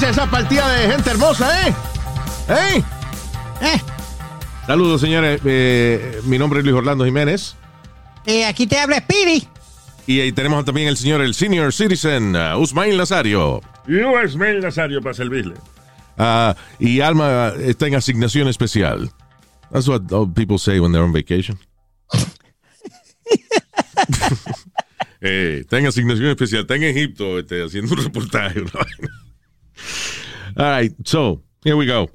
Dice esa partida de gente hermosa, eh? ¿Eh? Eh, Saludos, señores. Eh, mi nombre es Luis Orlando Jiménez. eh, aquí te habla Speedy. Y ahí tenemos también el señor, el senior citizen, uh, Usmail Nazario. Yo, Ismael Nazario, para servirle. Ah, y Alma está en asignación especial. That's what all people say when they're on vacation. eh, está en asignación especial. Está en Egipto este, haciendo un reportaje. una vaina. All right, so, here we go.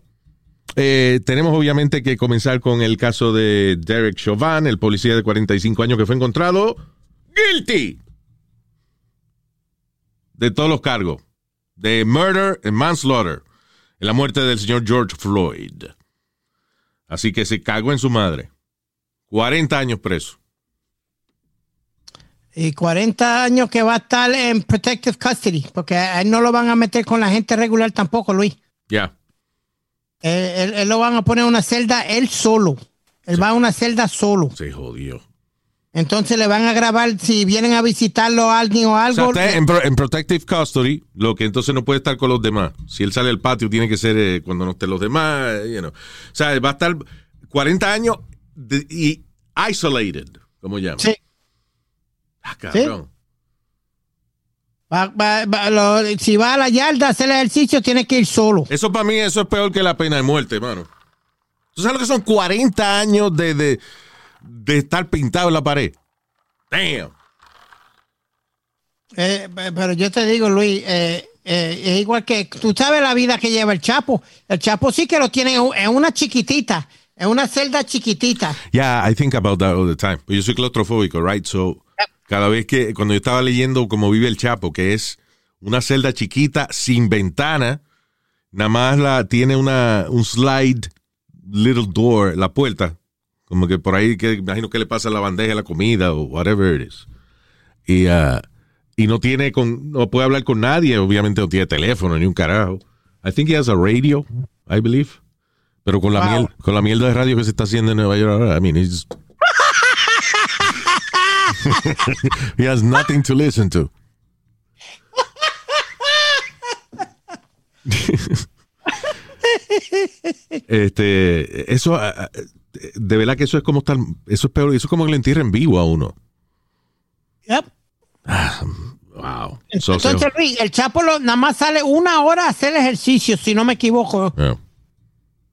Eh, tenemos obviamente que comenzar con el caso de Derek Chauvin, el policía de 45 años que fue encontrado guilty de todos los cargos de murder and manslaughter en la muerte del señor George Floyd. Así que se cagó en su madre. 40 años preso. Y 40 años que va a estar en protective custody, porque a él no lo van a meter con la gente regular tampoco, Luis. Ya. Eh, él, él lo van a poner en una celda él solo. Él va a una celda solo. Se jodió. Entonces le van a grabar si vienen a visitarlo a alguien o O sea, algo. está en, pro- en protective custody, lo que entonces no puede estar con los demás. Si él sale al patio, tiene que ser eh, cuando no estén los demás. eh, you know. O sea, va a estar 40 años de- y isolated, como llaman. Sí. Ah, cabrón. Va- va- va- lo- si va a la yarda a hacer ejercicio, tiene que ir solo. Eso para mí, eso es peor que la pena de muerte, hermano. ¿Tú sabes lo que son 40 años de, de, de estar pintado en la pared? Damn. Eh, pe- pero yo te digo, Luis, eh, eh, es igual que tú sabes la vida que lleva el Chapo. El Chapo sí que lo tiene en en una chiquitita, en una celda chiquitita. Yeah, I think about that all the time. Yo soy claustrofóbico, right? So, cada vez que, cuando yo estaba leyendo cómo vive el Chapo, que es una celda chiquita sin ventana, nada más la, tiene una, un slide little door, la puerta, como que por ahí, que imagino que le pasa la bandeja la comida o whatever it is. Y, ah, y no tiene, con, no puede hablar con nadie, obviamente no tiene teléfono ni un carajo. I think he has a radio, I believe. Pero con la Wow. miel, con la mierda de radio que se está haciendo en Nueva York ahora, I mean, he's he has nothing to listen to. este, eso, ah, ah, de verdad que eso es como estar, eso es peor, eso es como que le entierren vivo a uno. Yep. Wow. So, Entonces, so- el Chapo lo- nada más sale una hora a hacer ejercicio, si no me equivoco. yeah.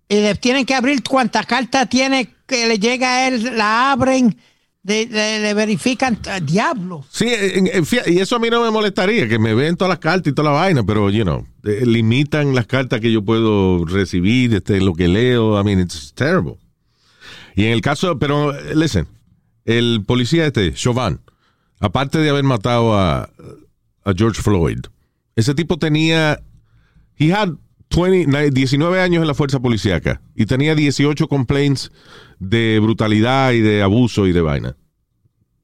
Y le tienen que abrir cuanta carta tiene que le llega a él, la abren, le verifican. ah, Diablo. Sí, en- en- fía- y eso a mí no me molestaría, que me ven todas las cartas y toda la vaina, pero, you know, eh, limitan las cartas que yo puedo recibir, este, lo que leo, I mean, it's terrible. Y en el caso, pero, eh, listen, el policía este, Chauvin, aparte de haber matado a, a George Floyd, ese tipo tenía, he had 20, na- 19 años en la fuerza policíaca y tenía 18 complaints de brutalidad y de abuso y de vaina.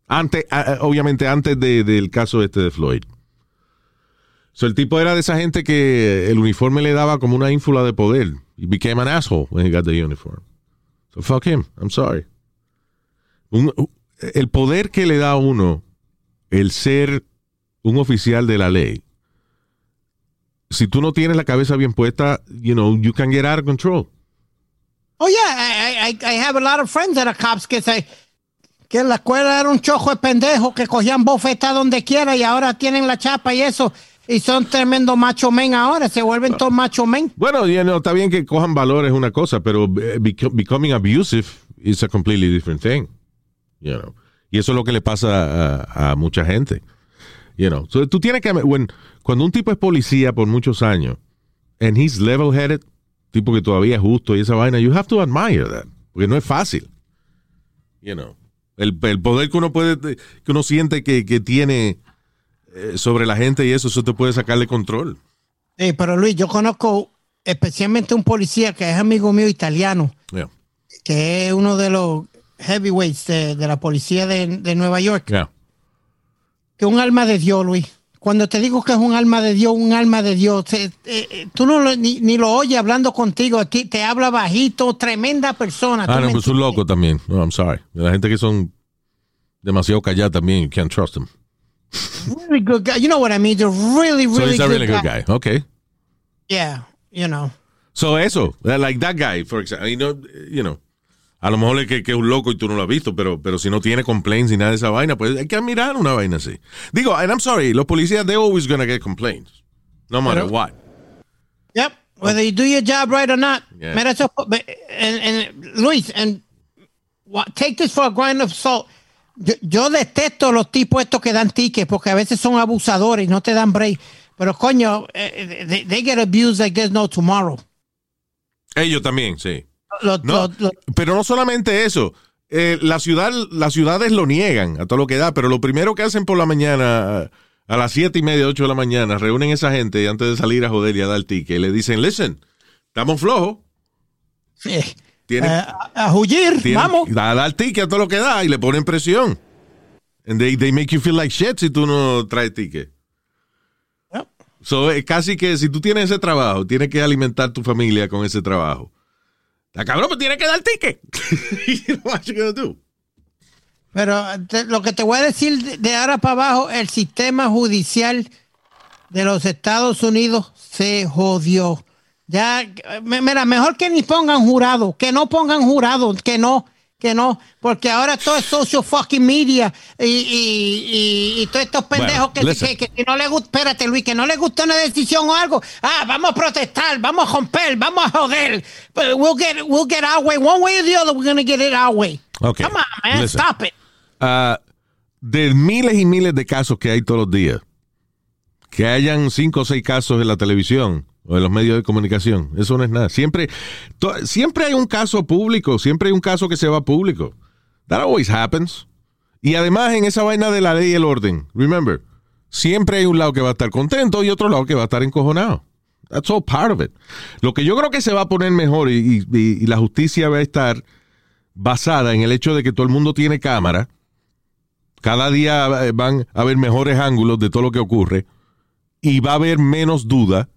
Antes, obviamente antes de- del caso este de Floyd. So, el tipo era de esa gente que el uniforme le daba como una ínfula de poder. He became an asshole when he got the uniform. So fuck him. I'm sorry. El poder que le da a uno el ser un oficial de la ley. Si tú no tienes la cabeza bien puesta, you know, you can get out of control. Oh, yeah, I, I, I have a lot of friends that are cops que se que en la escuela era un chojo de pendejos que cogían bofetas donde quiera y ahora tienen la chapa y eso. Y son tremendo macho men ahora, se vuelven todos macho men. Bueno, you know, está bien que cojan valores una cosa, pero eh, beco- becoming abusive is a completely different thing. You know. Y eso es lo que le pasa a, a mucha gente. You know. So, tú tienes que when- cuando un tipo es policía por muchos años and he's level-headed, tipo que todavía es justo y esa vaina, you have to admire that, porque no es fácil. You know. El, el poder que uno puede que uno siente que, que tiene eh, sobre la gente y eso eso te puede sacar de control. Sí, pero Luis, yo conozco especialmente un policía que es amigo mío italiano, Yeah. que es uno de los heavyweights de, de la policía de, de Nueva York, Yeah. que un alma de Dios, Luis. Cuando te digo que es un alma de Dios, un alma de Dios, te- tú no lo- ni, ni lo oyes hablando contigo, ti- te habla bajito, tremenda persona. ¿tú Ah, no, pues un loco también. No, I'm sorry. La gente que son demasiado calladas también, you can't trust them. Really good guy. You know what I mean? They're really, So really, he's a really good guy. guy. Okay. Yeah, you know. So eso, like that guy, for example, you know, you know, a lo mejor es que, que es un loco y tú no lo has visto, pero, pero si no tiene complaints ni nada de esa vaina, pues hay que admirar una vaina así. Digo, and I'm sorry, los policías, they're always gonna get complaints. No matter Pero- what. Yep. Whether you do your job right or not. Yeah. Mira, eso, and, and Luis, and take this for a grain of salt. Yo, yo detesto los tipos estos que dan tickets porque a veces son abusadores y no te dan break. Pero coño, eh, they, they get abused like there's no tomorrow. Ellos también, sí. No, pero no solamente eso. Eh, la ciudad, las ciudades lo niegan a todo lo que da, pero lo primero que hacen por la mañana, a las siete y media, ocho de la mañana, reúnen a esa gente antes de salir a joder y a dar ticket. Y le dicen, listen, estamos flojos. eh, Tienen, eh, a, a huir, tienen- vamos. A dar ticket a todo lo que da y le ponen presión. And they, they make you feel like shit si tú no traes ticket. Yep. So, eh, casi que si tú tienes ese trabajo, tienes que alimentar tu familia con ese trabajo. La cabrón, pues tienes que dar ticket. you know what? Pero lo que te voy a decir de, ahora para abajo, el sistema judicial de los Estados Unidos se jodió. Ya, mira, mejor que ni pongan jurado, que no pongan jurado, que no, que no, porque ahora todo es social fucking media y, y, y, y todos estos pendejos Bueno, que, que, que si no le gusta, espérate Luis, que no le gusta una decisión o algo, ah, vamos a protestar, vamos a romper, vamos a joder, but we'll get, we'll get our way, one way or the other, we're gonna get it our way. Okay. Come on, man, Listen. stop it. Ah, de miles y miles de casos que hay todos los días, que hayan cinco o seis casos en la televisión o en los medios de comunicación, eso no es nada. Siempre, siempre hay un caso público, siempre hay un caso que se va público. That always happens. Y además en esa vaina de la ley y el orden, remember, siempre hay un lado que va a estar contento y otro lado que va a estar encojonado. That's all part of it. Lo que yo creo que se va a poner mejor y la justicia va a estar basada en el hecho de que todo el mundo tiene cámara. Cada día eh, van a haber mejores ángulos de todo lo que ocurre y va a haber menos duda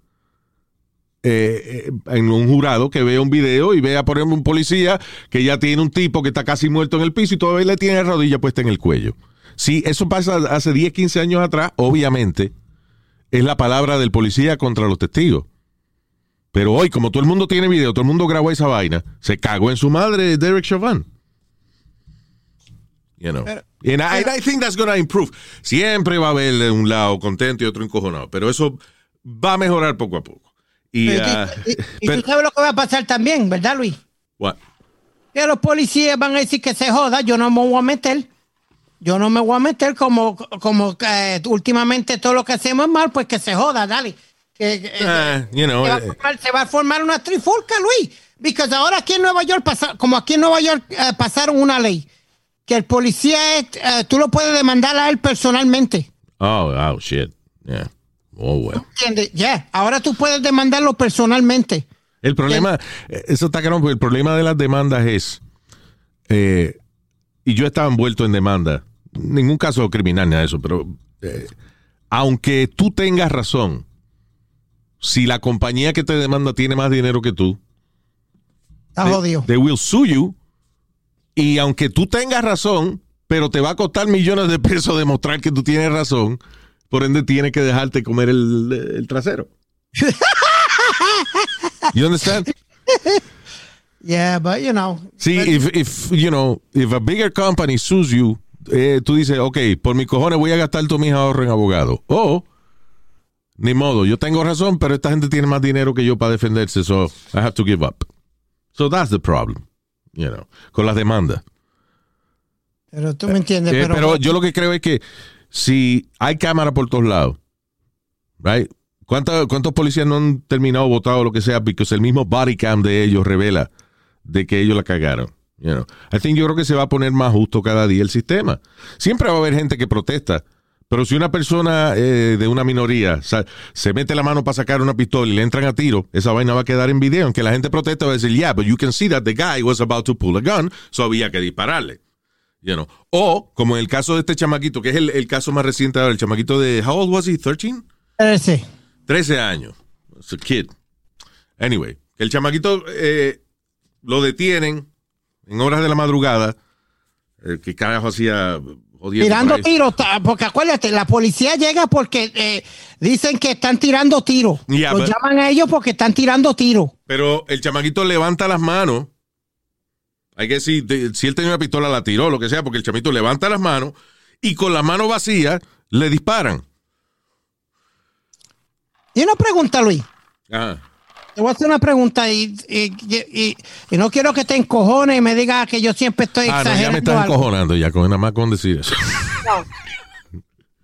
eh, en un jurado que vea un video y vea, por ejemplo, un policía que ya tiene un tipo que está casi muerto en el piso y todavía le tiene la rodilla puesta en el cuello. Si eso pasa hace 10, 15 años atrás, obviamente es la palabra del policía contra los testigos. Pero hoy, como todo el mundo tiene video, todo el mundo grabó esa vaina, se cagó en su madre Derek Chauvin. You know. Pero- And I, and I think that's gonna improve. Siempre va a haber un lado contento y otro encojonado, pero eso va a mejorar poco a poco. Y, ah, y- y pero- tú sabes lo que va a pasar también, ¿verdad, Luis? what? Que los policías van a decir que se joda, yo no me voy a meter. Yo no me voy a meter como, como eh, últimamente todo lo que hacemos es mal, pues que se joda, dale. Que, que- Ah, you know, se, va a eh, formar, se va a formar una trifulca, Luis. Porque ahora aquí en Nueva York, pasa, como aquí en Nueva York eh, pasaron una ley, que el policía, es, eh, tú lo puedes demandar a él personalmente. Oh, oh, shit. Yeah. Oh. Ya, ahora tú puedes demandarlo personalmente. El problema, eh, eso está claro, porque el problema de las demandas es, eh, y yo estaba envuelto en demanda, ningún caso criminal ni de eso, pero eh, aunque tú tengas razón, si la compañía que te demanda tiene más dinero que tú, Está they, jodido. they will sue you, y aunque tú tengas razón, pero te va a costar millones de pesos demostrar que tú tienes razón, por ende tienes que dejarte comer el, el trasero. You understand? Yeah, but you know. Sí, but- if, if, you know, if a bigger company sues you, eh, tú dices, ok, por mis cojones voy a gastar todos mis ahorros en abogado. O, ni modo, yo tengo razón, pero esta gente tiene más dinero que yo para defenderse, so I have to give up. So that's the problem, you know, con las demandas. pero tú me entiendes. Eh, pero, pero yo lo que creo es que si hay cámara por todos lados, right? ¿Cuántos, ¿Cuántos policías no han terminado votado o lo que sea? Porque el mismo body cam de ellos revela de que ellos la cagaron. You know? I think yo creo que se va a poner más justo cada día el sistema. Siempre va a haber gente que protesta, Pero si una persona eh, de una minoría se mete la mano para sacar una pistola y le entran a tiro, esa vaina va a quedar en video. Aunque la gente protesta va a decir, yeah, but you can see that the guy was about to pull a gun, so había que dispararle. You know. O, como en el caso de este chamaquito, que es el, el caso más reciente ahora, el chamaquito de, how old was he, 13? Ese. 13 años. It's a kid. Anyway, el chamaquito eh, lo detienen en horas de la madrugada. Eh, ¿Qué carajo hacía Tirando tiros, porque acuérdate, la policía llega porque eh, dicen que están tirando tiros. Yeah, Los but- llaman a ellos porque están tirando tiros. Pero el chamaquito levanta las manos. Hay que decir, de- si él tenía una pistola, la tiró, lo que sea, porque el chamito levanta las manos y con la mano vacía le disparan. Y una pregunta, Luis. Ajá. Te voy a hacer una pregunta y, y- y- y no quiero que te encojones y me digas que yo siempre estoy Ah, no, ya me estás algo. encojonando ya, con nada más con decir eso.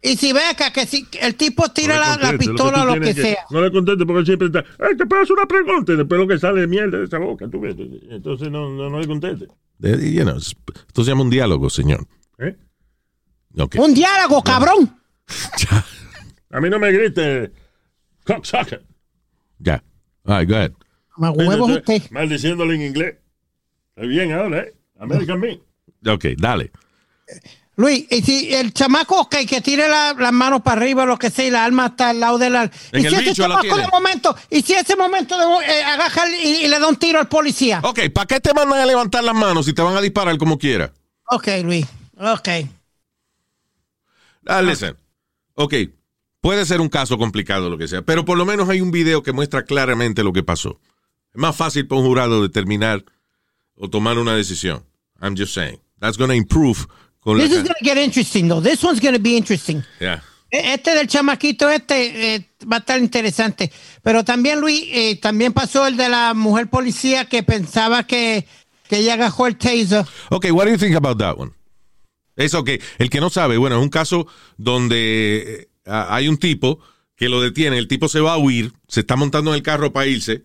Y si ves que, que si el tipo tira No la, pistola o lo que sea. No le conteste porque siempre está. Ay, te puedo hacer una pregunta. Y después lo que sale de mierda de esa boca, tú ves. Entonces no, no, no le conteste. You know, esto se llama un diálogo, señor. ¿eh? Un diálogo, cabrón. A mí no me grite cocksucker. ya. All right, go ahead. Me huevos usted. Maldiciéndole en inglés. Está bien ahora, ¿eh? American Me. Ok, dale. Luis, y si el chamaco ok, que tire la- las manos para arriba, lo que sea, y la arma está al lado de la. En y el si ese bicho la chamaco tiene. de momento, y si ese momento de, eh, agaja y, y le da un tiro al policía. Ok, ¿para qué te mandan a levantar las manos si te van a disparar como quiera? Ok, Luis. Ok. Ah, listen. Ok, puede ser un caso complicado, lo que sea, pero por lo menos hay un video que muestra claramente lo que pasó. Es más fácil para un jurado determinar o tomar una decisión. I'm just saying. That's going to improve con This is gonna get interesting, though. This one's gonna be interesting. Yeah. E- Este del chamaquito este eh, va a estar interesante. Pero también, Luis, eh, también pasó el de la mujer policía que pensaba que, que ella agajó el taser. Ok, what do you think about that one? Es ok. El que no sabe, bueno, es un caso donde eh, hay un tipo que lo detiene, el tipo se va a huir, se está montando en el carro para irse.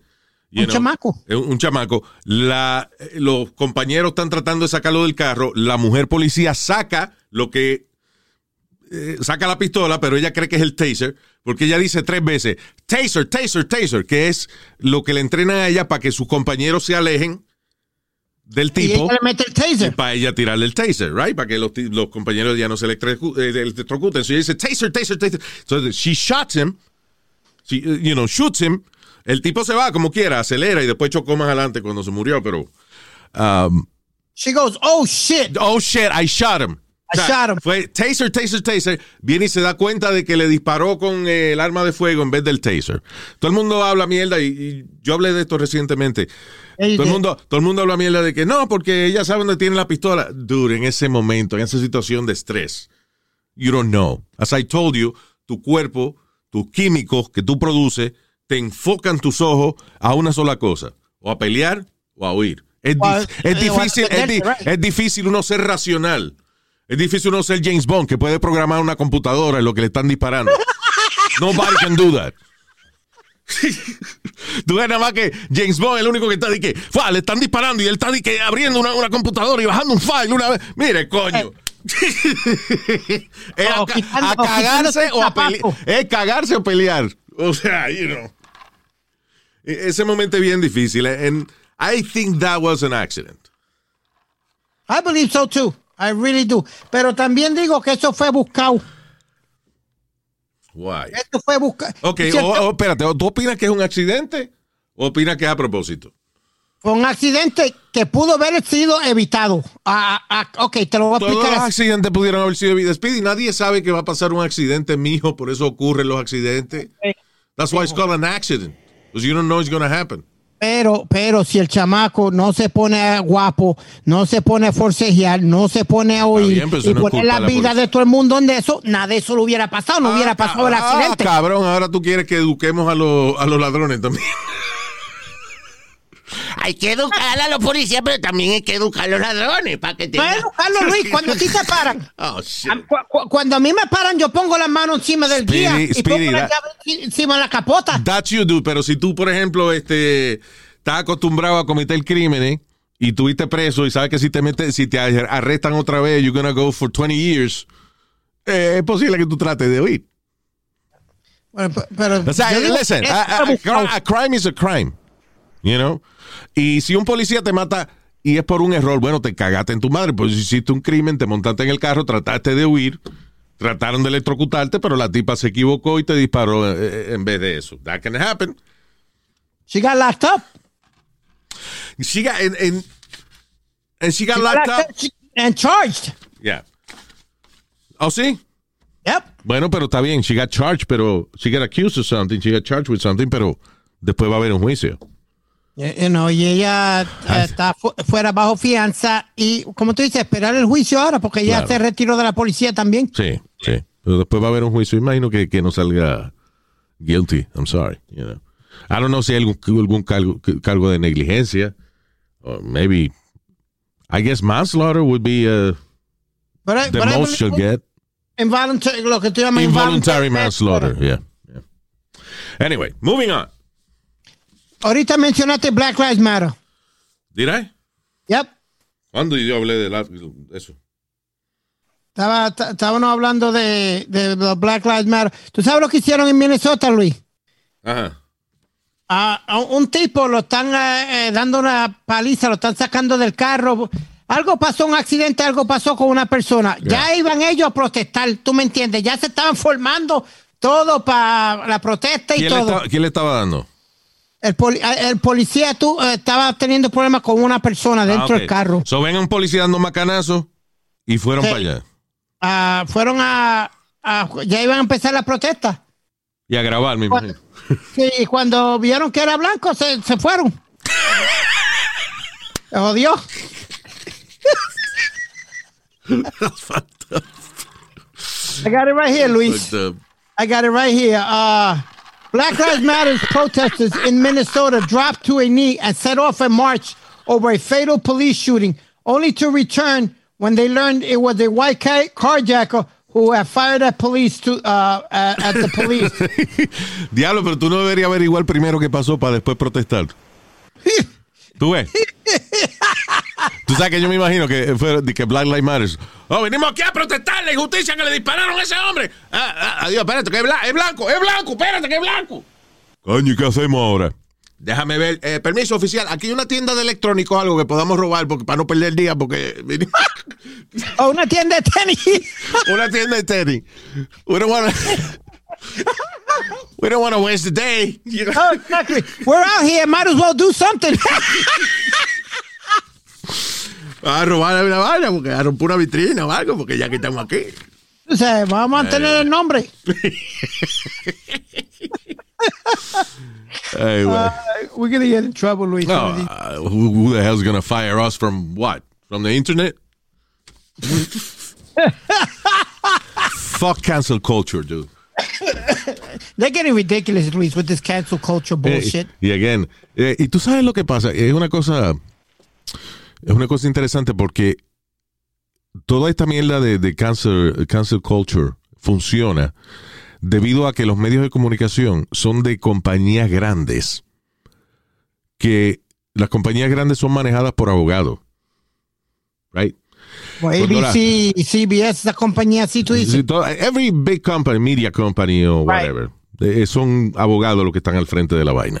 Un chamaco. Es Un, chamaco. La, eh, los compañeros están tratando de sacarlo del carro. La mujer policía saca lo que. eh, saca la pistola, pero ella cree que es el taser, porque ella dice tres veces: taser, taser, taser, que es lo que le entrenan a ella para que sus compañeros se alejen del Y tipo ella le mete el y taser. para ella tirarle el taser, right? Para que los, los compañeros ya no se electrocu- eh, electrocuten. Entonces ella dice, taser, taser, taser. Entonces, she shots him, she, you know, shoots him. El tipo se va como quiera, acelera y después chocó más adelante cuando se murió, pero... um, She goes, oh shit. oh, shit, I shot him. I shot him. Fue taser, taser, taser. Viene y se da cuenta de que le disparó con eh, el arma de fuego en vez del taser. Todo el mundo habla mierda y, y yo hablé de esto recientemente. Todo el, mundo, todo el mundo habla mierda de que no, porque ella sabe dónde tiene la pistola. Dude, en ese momento, en esa situación de estrés, you don't know. As I told you, tu cuerpo, tus químicos que tú produces, te enfocan tus ojos a una sola cosa, o a pelear o a huir. Es, es a difícil, es, di- defenderte, right. es difícil uno ser racional. Es difícil uno ser James Bond, que puede programar una computadora en lo que le están disparando. Nobody can do that. Tú ves nada más que James Bond, el único que está de que, "Fua, le están disparando y él está de que abriendo una, una computadora y bajando un file una vez. Mire, coño. es a, cagarse o a pelear. Es cagarse o pelear. O sea, you know. E- Ese momento es bien difícil. And I think that was an accident. I believe so too. I really do. Pero también digo que eso fue buscado. Why? Esto fue buscado. Ok, Si el- o, o, espérate, ¿tú opinas que es un accidente o opinas que es a propósito? Fue un accidente que pudo haber sido evitado. Ah, ah, ah, ok, te lo voy a Todos explicar. los así. accidentes pudieron haber sido vida Speedy. Nadie sabe que va a pasar un accidente, mijo, por eso ocurren los accidentes. That's why it's called an accident. Because you don't know it's going to happen. Pero, pero si el chamaco no se pone guapo, no se pone a forcejear, no se pone a oír bien, y no poner la vida policía. de todo el mundo en eso, nada de eso lo hubiera pasado, no hubiera Ah, pasado el ah, accidente. cabrón, ahora tú quieres que eduquemos a, los a los ladrones también. Hay que educar a los policías, pero también hay que educar a los ladrones para que tengan... Bueno, Carlos Luis, cuando a ti te paran, Oh, shit. a- cu- cu- cuando a mí me paran, yo pongo las manos encima del Speedy, guía y Speedy, pongo la that- llave encima de la capota. That's you do, pero si tú, por ejemplo, este, estás acostumbrado a cometer crímenes y tuviste preso y sabes que si te metes, si te arrestan otra vez, you're gonna go for 20 years. eh, es posible que tú trates de huir. Bueno, pe- pero O sea, listen, a crime is a crime, you know? Y si un policía te mata y es por un error, bueno, te cagaste en tu madre, pues hiciste un crimen, te montaste en el carro, trataste de huir, trataron de electrocutarte, pero la tipa se equivocó y te disparó eh, eh, en vez de eso. That can happen. She got locked up. She got, and, and, and she got She locked up. and charged. Yeah. ¿Oh, sí? Yep. Bueno, pero está bien, she got charged, pero she got accused of something, she got charged with something, pero después va a haber un juicio. You you know, y ella eh, está fu- fuera bajo fianza y, como tú dices, esperar el juicio ahora porque ella Claro. se retiró de la policía también. Sí, sí. Pero después va a haber un juicio. Imagino que, que no salga guilty. I'm sorry. You know. I don't know si hay algún, algún cargo, cargo de negligencia. Or maybe. I guess manslaughter would be uh, But I- the but most she'll get. involuntary- lo que tú llamas Involuntary manslaughter. Yeah. yeah. Anyway, moving on. Ahorita mencionaste Black Lives Matter. Did I? Yep. ¿Cuándo yo hablé de la- eso? Estaba, estábamos hablando de, de Black Lives Matter. ¿Tú sabes lo que hicieron en Minnesota, Luis? Ajá. A, un tipo lo están eh, eh, dando una paliza, lo están sacando del carro. Algo pasó, un accidente, algo pasó con una persona. Ya iban ellos a protestar, tú me entiendes. Ya se estaban formando todo para la protesta y ¿Quién le, todo. estaba, quién le estaba dando? El, poli- eh, el policía tú, eh, estaba teniendo problemas con una persona dentro Ah, ok. del carro. So ven a un policía dando macanazo y fueron Sí. para allá. Ah, fueron a, a- Ya iban a empezar la protesta. Y a grabar, me imagino. Sí, y cuando vieron que era blanco, se, se fueron. Se jodió. I got it right here, Luis. I got it right here. Uh, Black Lives Matter protesters in Minnesota dropped to a knee and set off a march over a fatal police shooting, only to return when they learned it was a white ca- carjacker who had fired at police to uh, at, at the police. Diablo, pero tú no deberías averiguar primero qué pasó para después protestar. ¿Tú ves? Tú sabes que yo me imagino que fue de que Black Lives Matter. Oh, venimos aquí a protestar la injusticia que le dispararon a ese hombre. Ah, ah, adiós, espérate, que es, bla- es blanco, es blanco, espérate, que es blanco. Coño, ¿y qué hacemos ahora? Déjame ver, eh, permiso oficial, aquí hay una tienda de electrónicos, algo que podamos robar porque, para no perder el día, porque o una tienda de tenis. una tienda de tenis. We don't wanna, we don't wanna waste the day. you know? Oh, exactly. We're out here. Might as well do something. a robar una vaina porque a romper una vitrina o algo, porque ya que estamos aquí. o sea, vamos a mantener el nombre. Güey. Uh, we're gonna get in trouble, Luis. No, uh, who, who the hell's gonna fire us from what? From the internet? Fuck cancel culture, dude. They're getting ridiculous, Luis, with this cancel culture bullshit. Eh, y again, eh, y tú sabes lo que pasa, es una cosa, es una cosa interesante porque toda esta mierda de, de cancel, cancel culture funciona debido a que los medios de comunicación son de compañías grandes, que las compañías grandes son manejadas por abogados, right? Well, Cuando la- ABC, CBS, esa compañía así tú dices. Every big company, media company o whatever, eh, son abogados los que están al frente de la vaina.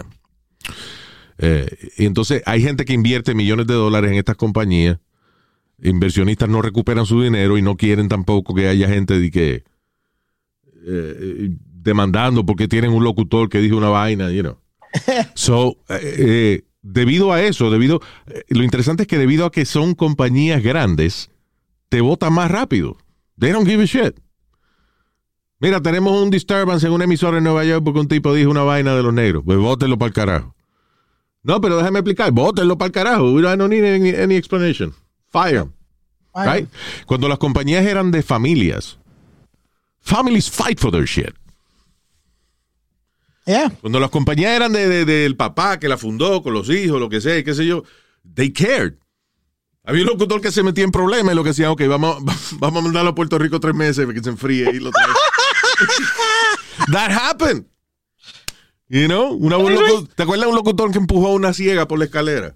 Eh, y entonces hay gente que invierte millones de dólares en estas compañías. Inversionistas no recuperan su dinero y no quieren tampoco que haya gente de que eh, demandando porque tienen un locutor que dijo una vaina, you know. So, eh, debido a eso, debido, lo interesante es que debido a que son compañías grandes, te votan más rápido. They don't give a shit. Mira, tenemos un disturbance en una emisora en Nueva York porque un tipo dijo una vaina de los negros. Pues bótenlo para el carajo. No, pero déjame explicar. Bótenlo para el carajo. We don't need any, any explanation. Fire. Right? Cuando las compañías eran de familias, families fight for their shit. Yeah. Cuando las compañías eran de, de- del papá que la fundó con los hijos, lo que sea, qué sé yo, they cared. Había un locutor que se metía en problemas y lo que decía, ok, vamos, vamos a mandarlo a Puerto Rico tres meses para que se enfríe y lo. That happened. You know? Una- un locu- ¿Te acuerdas de un locutor que empujó a una ciega por la escalera?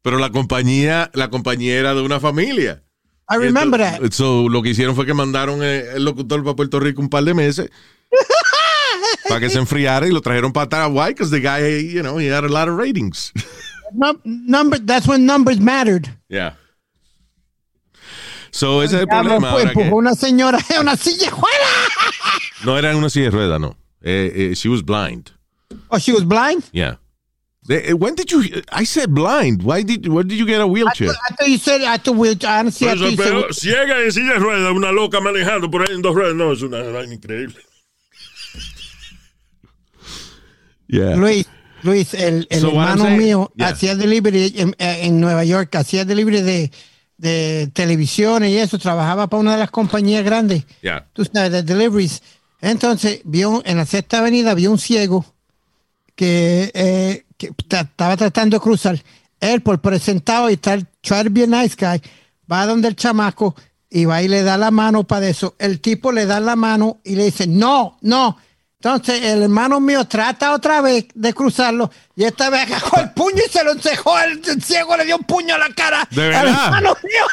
Pero la compañía, la compañía era de una familia. I remember that. So, lo que hicieron fue que mandaron eh, el locutor para Puerto Rico un par de meses para que se enfriara y lo trajeron para. Why? Because the guy, you know, he had a lot of ratings. Num- number, that's when numbers mattered. yeah. So, ese es el problema. pues, ahora que- empujó una señora en una silla juega. no era en una silla de ruedas, no. Eh, eh, she was blind. Oh, she was blind? Yeah. Eh, when did you? I said blind. Why did? Where did you get a wheelchair? I thought you said, I thought, honestly, I Pero, you said, pero ciega en silla de ruedas, una loca manejando por ahí en dos ruedas, no, es una vaina increíble. Yeah. Luis, Luis, el, el So hermano saying- mío Yeah. hacía delivery en, en Nueva York, hacía delivery de, de televisiones y eso, trabajaba para una de las compañías grandes, Yeah. tú sabes, de deliveries. Entonces, vio en la sexta avenida, vio un ciego que, eh, que estaba tratando de cruzar. Él, por presentado y tal, a nice guy, va donde el chamaco y va y le da la mano para eso. El tipo le da la mano y le dice, no, no. Entonces, el hermano mío trata otra vez de cruzarlo y esta vez agarró el puño y se lo encejó. El, el ciego le dio un puño a la cara. ¿De al verdad? hermano mío.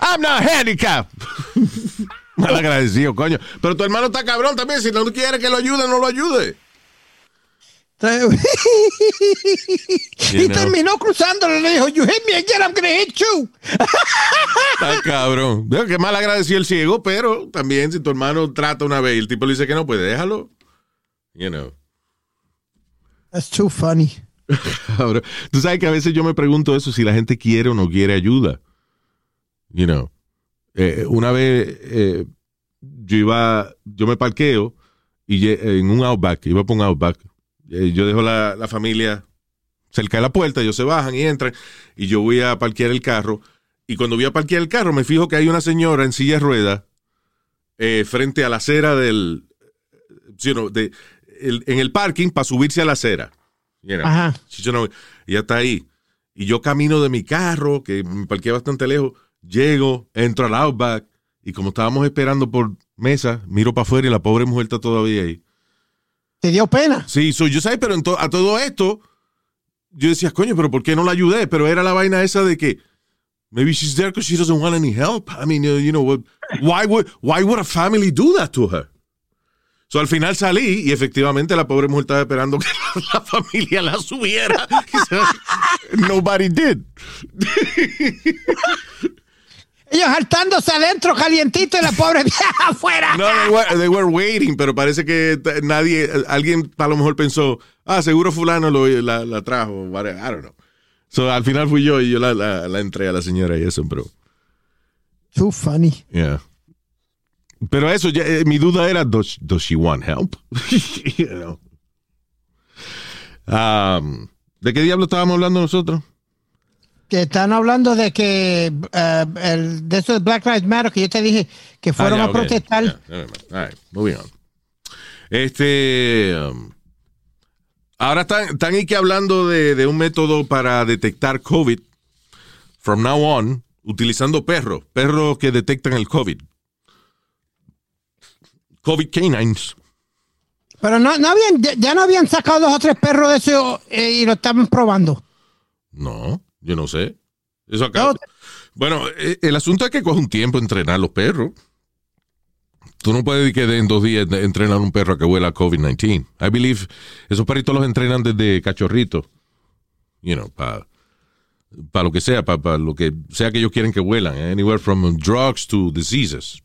I'm not handicapped. Mal agradecido, coño. Pero tu hermano está cabrón también. Si no quiere que lo ayude, no lo ayude. y terminó cruzándolo y le dijo, you hit me again, I'm gonna hit you. Está cabrón. Que mal agradecido el ciego, pero también si tu hermano trata una vez y el tipo le dice que no, pues déjalo. You know. That's too funny. Tú sabes que a veces yo me pregunto eso, si la gente quiere o no quiere ayuda. You know. Eh, una vez eh, yo iba, yo me parqueo y en un outback, iba por un outback. Eh, yo dejo la, la familia cerca de la puerta, ellos se bajan y entran y yo voy a parquear el carro. Y cuando voy a parquear el carro, me fijo que hay una señora en silla de ruedas frente a la acera del, you know, de, el- en el parking para subirse a la acera. You know. Ajá. Ella está ahí. Y yo camino de mi carro, que me parqué bastante lejos, llego, entro al Outback, y como estábamos esperando por mesa, miro para afuera y la pobre mujer está todavía ahí. ¿Te dio pena? Sí, soy yo, ¿sabes? Pero en to- a todo esto, yo decía, coño, pero ¿por qué no la ayudé? Pero era la vaina esa de que, maybe she's there because she doesn't want any help. I mean, you you know, why would, why would a family do that to her? So, al final salí y efectivamente la pobre mujer estaba esperando que la familia la subiera. Nobody did. Ellos saltándose adentro, calientito, y la pobre vieja afuera. No, they were, they were waiting, pero parece que nadie, alguien a lo mejor pensó, ah, seguro fulano lo, la, la trajo, whatever, I don't know. So, al final fui yo y yo la, la, la entré a la señora y eso, pero, Too funny. yeah. Pero eso, ya, eh, mi duda era, does, does she want help? You know. Um, ¿De qué diablo estábamos hablando nosotros? Que están hablando de que eh, el, de eso de Black Lives Matter, que yo te dije que fueron Ah, a protestar. Mind. All right, moving on. Este. um, ahora están, están aquí hablando de, de un método para detectar COVID from now on, utilizando perros, perros que detectan el COVID. COVID canines. Pero no, no habían, ya- ya no habían sacado dos o tres perros de eso eh, y lo estaban probando. No, yo no sé. Eso acá. No. Bueno, eh, el asunto es que coge un tiempo entrenar los perros. Tú no puedes que en dos días entrenar un perro a que huela a COVID-19. I believe esos perritos los entrenan desde cachorritos. You know, para lo que sea, para lo que sea que ellos quieren que huelan. eh, Anywhere from drugs to diseases.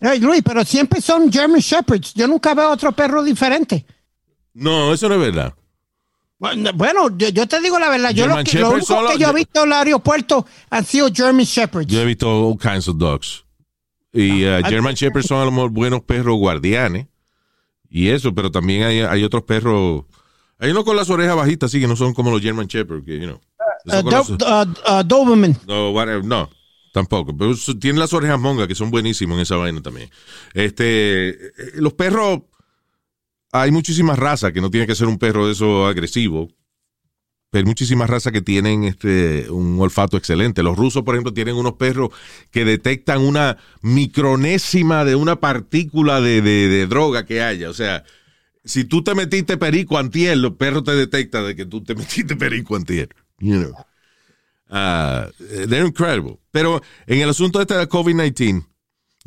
Hey, Luis, pero siempre son German Shepherds. Yo nunca veo otro perro diferente. No, eso no es verdad. Bueno, yo, yo te digo la verdad. Yo lo, que, lo único solo- que yo he visto en el aeropuerto han sido German Shepherds. Yo he visto all kinds of dogs. Y uh, German Shepherds son a lo mejor buenos perros guardianes. Y eso, pero también hay, hay otros perros. Hay unos con las orejas bajitas, así que no son como los German Shepherds, que, you know. Uh, Do- uh, uh, Doberman. no, whatever, no, tampoco. Pero tienen las orejas mongas, que son buenísimos en esa vaina también. Este, eh, los perros, hay muchísimas razas, que no tiene que ser un perro eso agresivo. Pero hay muchísimas razas que tienen este, un olfato excelente. Los rusos, por ejemplo, tienen unos perros que detectan una micronésima de una partícula de, de- de droga que haya. O sea, si tú te metiste perico antier, los perros te detectan de que tú te metiste perico antier. You know. ah, they're incredible. Pero en el asunto este de COVID-19,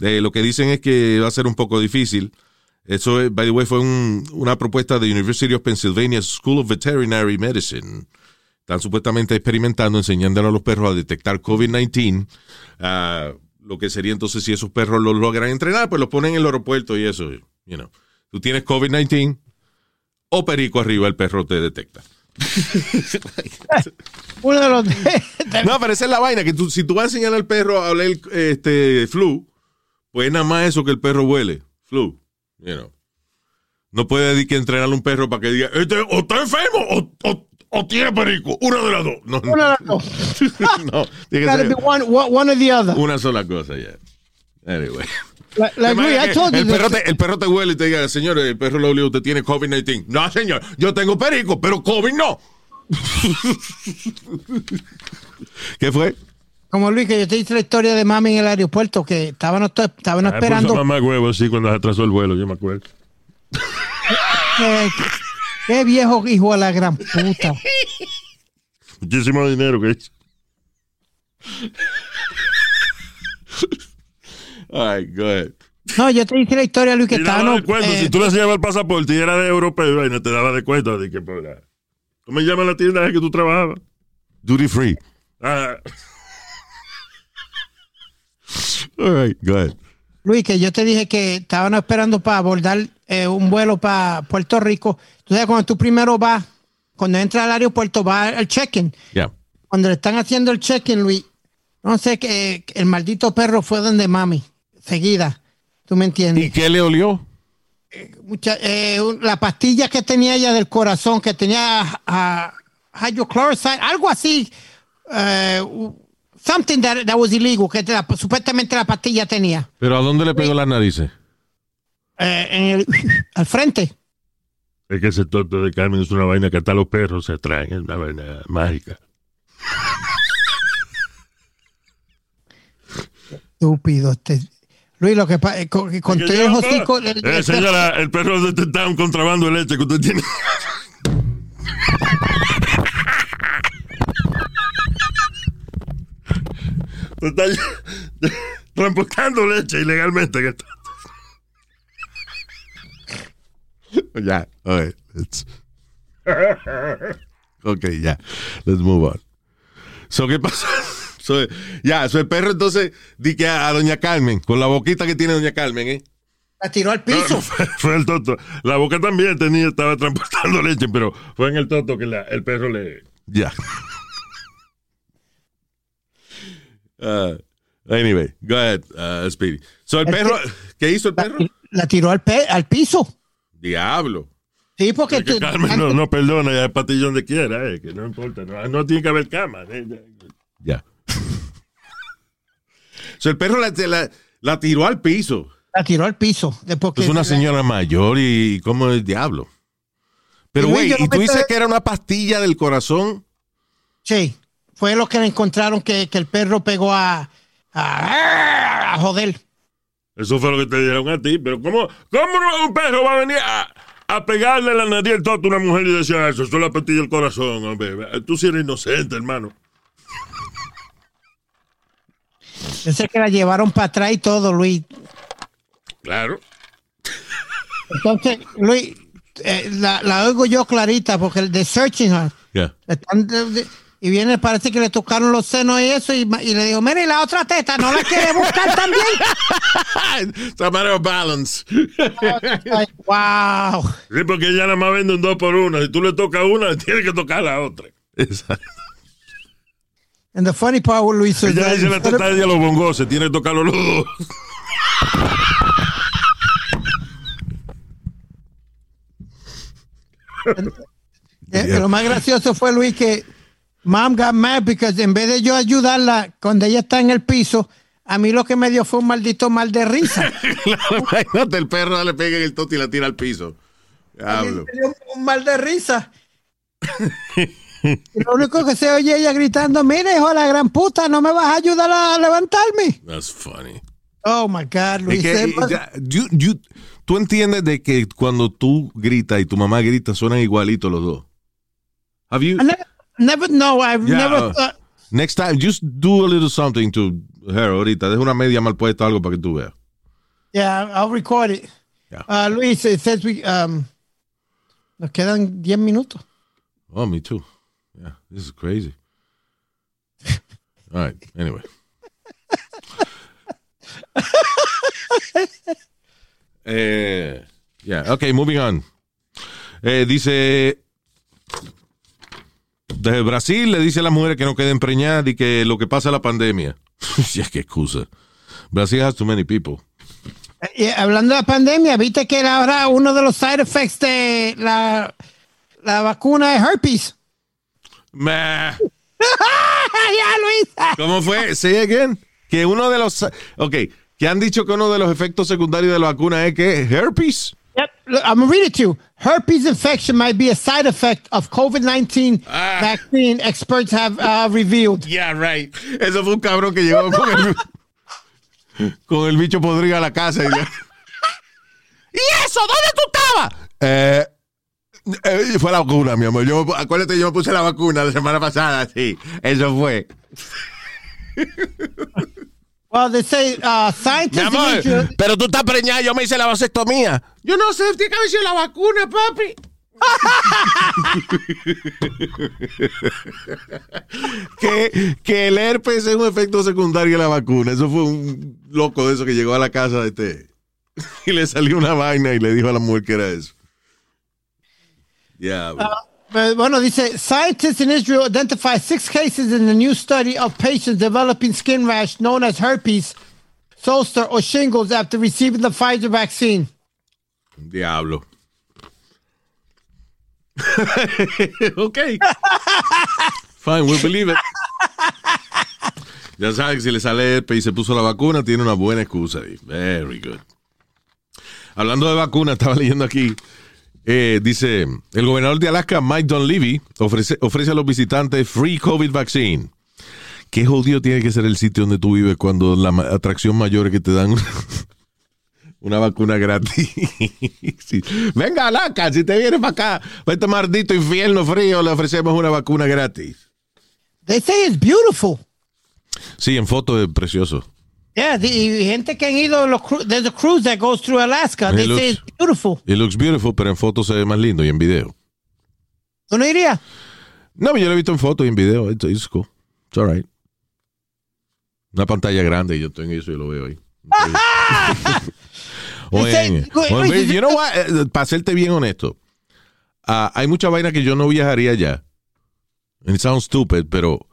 eh, lo que dicen es que va a ser un poco difícil. Eso, by the way, fue un- una propuesta de University of Pennsylvania School of Veterinary Medicine. Están supuestamente experimentando, enseñándole a los perros a detectar COVID-19. Ah, lo que sería entonces, si esos perros los logran entrenar, pues los ponen en el aeropuerto y eso, you know. Tú tienes COVID-19 o perico arriba, el perro te detecta. Uno de los. No, pero esa es la vaina, que tú, si tú vas a enseñar al perro a oler este, flu, pues nada más eso que el perro huele, flu, you know. No puede decir que entrenar a un perro para que diga, este, o está enfermo o, o- o tiene perico, una de las dos. No, Uno de los dos. no, tiene que ser one, one or the other. una sola cosa ya. Anyway. Like, like, Luis, I Imagina told que you el, perro te, el perro te huele y te diga, señor, el perro le olió, usted tiene COVID-19. No, señor, yo tengo perico, pero COVID no. ¿Qué fue? Como Luis, que yo te hice la historia de mami en el aeropuerto, que estaban, estaban Ah, esperando. puso mamá huevo, sí, cuando se atrasó el vuelo, yo me acuerdo. eh, qué viejo hijo de la gran puta. Muchísimo dinero que hizo. All right, go ahead. No, yo te hice la historia, Luis, que estaban. de cuenta, eh, si tú le enseñabas el pasaporte y era de europeo, y no te daba de cuenta de que, pues, ¿cómo se llama la tienda en que tú trabajabas? Duty free. Ah, All right, go ahead. Luis, que yo te dije que estaban esperando para abordar eh, un vuelo para Puerto Rico. Sabes, cuando tú primero vas, cuando entras al aeropuerto, vas al check-in. Yeah. Cuando le están haciendo el check-in, Luis, no sé, que el maldito perro fue donde mami, seguida. ¿Tú me entiendes? ¿Y qué le olió? Mucha- eh, la pastilla que tenía ella del corazón, que tenía ah, hydrochloroside, algo así, eh, something that, that was illegal, que la- supuestamente la pastilla tenía. ¿Pero a dónde le pegó las narices? Eh, en el, al frente. es que ese tonto de Carmen es una vaina que hasta los perros se atraen, es una vaina mágica. Estúpido. Este. Luis, lo que pasa es que con todo el hocico. el- el- Eh, señora, el perro detectaba un contrabando de leche que usted tiene. está transportando leche ilegalmente. Ya, all right. Ok, ya. Let's move on. So, ¿qué pasa? So, ya, so el perro entonces di que a, a doña Carmen, con la boquita que tiene doña Carmen, ¿eh? la tiró al No, no, piso. fue, fue el toto. La boca también tenía, estaba transportando leche, pero fue en el toto que la- el perro le. Ya. Uh, anyway, go ahead, uh, Speedy. So, el perro, ¿qué hizo el perro? La tiró al, pe- al piso. Diablo. Sí, porque. Es que tú- Carmen no, no perdona, ya es patillón de quiera, eh, que no importa. No, no tiene que haber cama. eh, Ya. so, el perro la, la- la tiró al piso. La tiró al piso. Es una señora mayor y, como el diablo. Pero, Y, güey, ¿y tú dices estoy- que era una pastilla del corazón? Sí. Fue lo que le encontraron que, que el perro pegó a. a, a joder. Eso fue lo que te dijeron a ti, pero ¿cómo, cómo un perro va a venir a, a pegarle la nariz al toto a una mujer y decir "Ah, eso? Eso es la pastilla del corazón, hombre. Tú sí eres inocente, hermano. Yo sé que la llevaron para atrás y todo, Luis. Claro. Entonces, Luis, eh, la, la oigo yo clarita porque el de Searching Her. Le están de- de- y viene, parece que le tocaron los senos y eso. Y, le digo, mire, y la otra teta, ¿no la quiere buscar también? It's a matter of balance. Wow. Sí, porque ella nada más vende un dos por una. Si tú le tocas una, tiene que tocar la otra. Exacto. And the funny part, Luis, is Ella that dice la teta de los bongos, se tiene que tocarlo los dos. Eh, Lo más gracioso fue, Luis, que mom got mad because en vez de yo ayudarla cuando ella está en el piso, a mí lo que me dio fue un maldito mal de risa. Claro, imagínate, el perro le pega en el toto y la tira al piso. A mí Diablo. me dio un mal de risa. Y lo único que se oye ella gritando, mire, hijo de la gran puta, no me vas a ayudar a levantarme. That's funny. Oh my God, Es Luis. que, eh, ya, you- you- tú entiendes de que cuando tú gritas y tu mamá grita, suenan igualitos los dos. Have you? Never, know. I've Yeah, never uh, thought. Next time, just do a little something to her ahorita. Deja una media mal puesta algo para que tú veas. Yeah, I'll record it. Yeah. Uh, Luis, it says we, um, nos quedan 10 minutos. Oh, me too. Yeah, this is crazy. All right. Anyway. eh, yeah. Okay, moving on. Eh, dice desde Brasil le dice a las mujeres que no queden preñadas y que lo que pasa es la pandemia. ya qué excusa. Brasil has too many people. Y hablando de la pandemia, viste que ahora uno de los side effects de la, la vacuna es herpes. Meh. ya, Luis. ¿Cómo fue? Say again. Que uno de los. Ok, que han dicho que uno de los efectos secundarios de la vacuna es que herpes. Yep. Look, I'm gonna read it to you. Herpes infection might be a side effect of COVID-19 Ah. vaccine. Experts have uh, revealed. Yeah, right. Eso fue un cabrón que llegó con el, con el bicho podrido a la casa. Y, ¿Y eso? ¿Dónde tú estabas? Eh, eh, fue la vacuna, mi amor. Yo, acuérdate, yo me puse la vacuna la semana pasada. Sí, eso fue. Well, they say uh, scientists amor, pero tú estás preñada, yo me hice la vasectomía. Yo no sé, tiene que haber sido la vacuna, papi. que, que el herpes es un efecto secundario de la vacuna. Eso fue un loco de eso que llegó a la casa de este y le salió una vaina y le dijo a la mujer que era eso. Ya. But, bueno, dice scientists in Israel identify six cases in a new study of patients developing skin rash known as herpes, zoster, or shingles after receiving the Pfizer vaccine. Diablo. ok. Fine, we'll believe it. Ya sabes que si le sale herpes y se puso la vacuna, tiene una buena excusa. Very good. Hablando de vacuna, estaba leyendo aquí. Eh, dice, el gobernador de Alaska, Mike Dunleavy, ofrece, ofrece a los visitantes free COVID vaccine. ¿Qué jodido tiene que ser el sitio donde tú vives cuando la atracción mayor es que te dan una vacuna gratis? Sí. Venga, Alaska, si te vienes para acá, para este maldito infierno frío, le ofrecemos una vacuna gratis. They say it's beautiful. Sí, en foto es precioso. Yeah, the, y gente que han ido, los there's a cruise that goes through Alaska. They It say it's beautiful. It looks beautiful, pero en foto se ve más lindo y en video. ¿Tú no irías? No, yo lo he visto en foto y en video. It's, it's cool. It's all right. Una pantalla grande y yo tengo eso y lo veo ahí. You know what? Eh, Para serte bien honesto, ah, hay mucha vaina que yo no viajaría ya. And it sounds stupid, pero